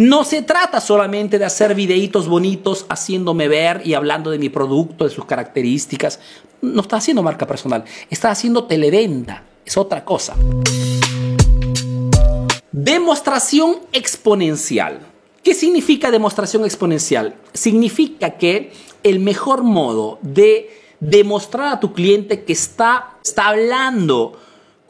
No se trata solamente de hacer videitos bonitos haciéndome ver y hablando de mi producto, de sus características. No está haciendo marca personal, está haciendo televenta. Es otra cosa. Demostración exponencial. ¿Qué significa demostración exponencial? Significa que el mejor modo de demostrar a tu cliente que está, está hablando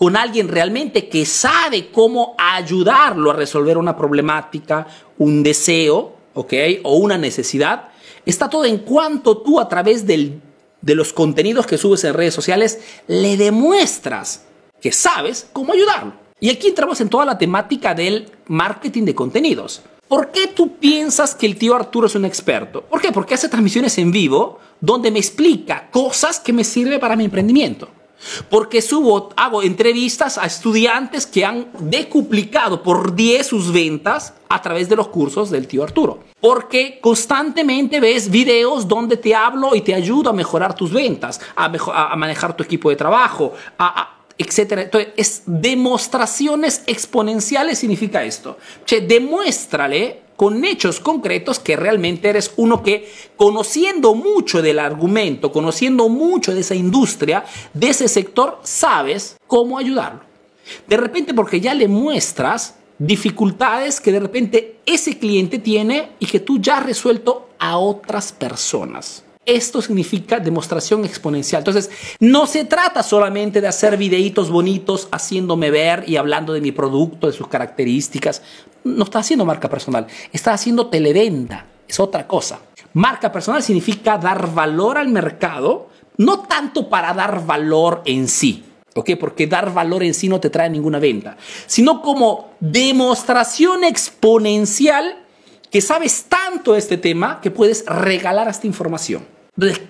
con alguien realmente que sabe cómo ayudarlo a resolver una problemática, un deseo, ¿ok? O una necesidad, está todo en cuanto tú a través del, de los contenidos que subes en redes sociales le demuestras que sabes cómo ayudarlo. Y aquí entramos en toda la temática del marketing de contenidos. ¿Por qué tú piensas que el tío Arturo es un experto? ¿Por qué? Porque hace transmisiones en vivo donde me explica cosas que me sirven para mi emprendimiento. Porque subo, hago entrevistas a estudiantes que han decuplicado por 10 sus ventas a través de los cursos del tío Arturo. Porque constantemente ves videos donde te hablo y te ayudo a mejorar tus ventas, a, manejar tu equipo de trabajo, a etcétera. Entonces, es demostraciones exponenciales significa esto. Demuéstrale con hechos concretos que realmente eres uno que, conociendo mucho del argumento, conociendo mucho de esa industria, de ese sector, sabes cómo ayudarlo. De repente, porque ya le muestras dificultades que de repente ese cliente tiene y que tú ya has resuelto a otras personas. Esto significa demostración exponencial. Entonces, no se trata solamente de hacer videitos bonitos haciéndome ver y hablando de mi producto, de sus características. No está haciendo marca personal, está haciendo televenta. Es otra cosa. Marca personal significa dar valor al mercado, no tanto para dar valor en sí, ¿ok? Porque dar valor en sí no te trae ninguna venta, sino como demostración exponencial que sabes tanto de este tema que puedes regalar esta información.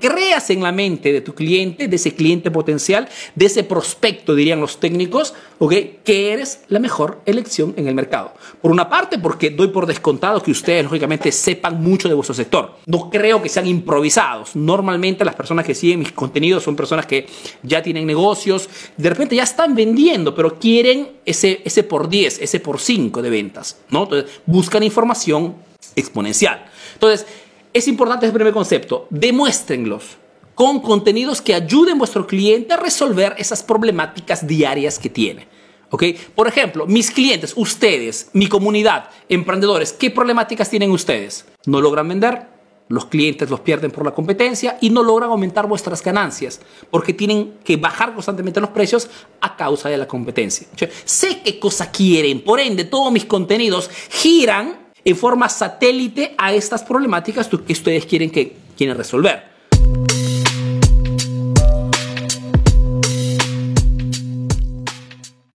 Creas en la mente de tu cliente, de ese cliente potencial, de ese prospecto, dirían los técnicos, ¿okay? que eres la mejor elección en el mercado. Por una parte, porque doy por descontado que ustedes, lógicamente, sepan mucho de vuestro sector. No creo que sean improvisados. Normalmente las personas que siguen mis contenidos son personas que ya tienen negocios, de repente ya están vendiendo, pero quieren ese, ese por 10, ese por 5 de ventas. ¿no? Entonces, buscan información exponencial. Entonces, es importante ese primer concepto. Demuéstrenlos con contenidos que ayuden a vuestro cliente a resolver esas problemáticas diarias que tiene. ¿Ok? Por ejemplo, mis clientes, ustedes, mi comunidad, emprendedores, ¿qué problemáticas tienen ustedes? ¿No logran vender? Los clientes los pierden por la competencia y no logran aumentar vuestras ganancias porque tienen que bajar constantemente los precios a causa de la competencia. sé qué cosa quieren, por ende, todos mis contenidos giran en forma satélite a estas problemáticas que ustedes quieren, que, quieren resolver.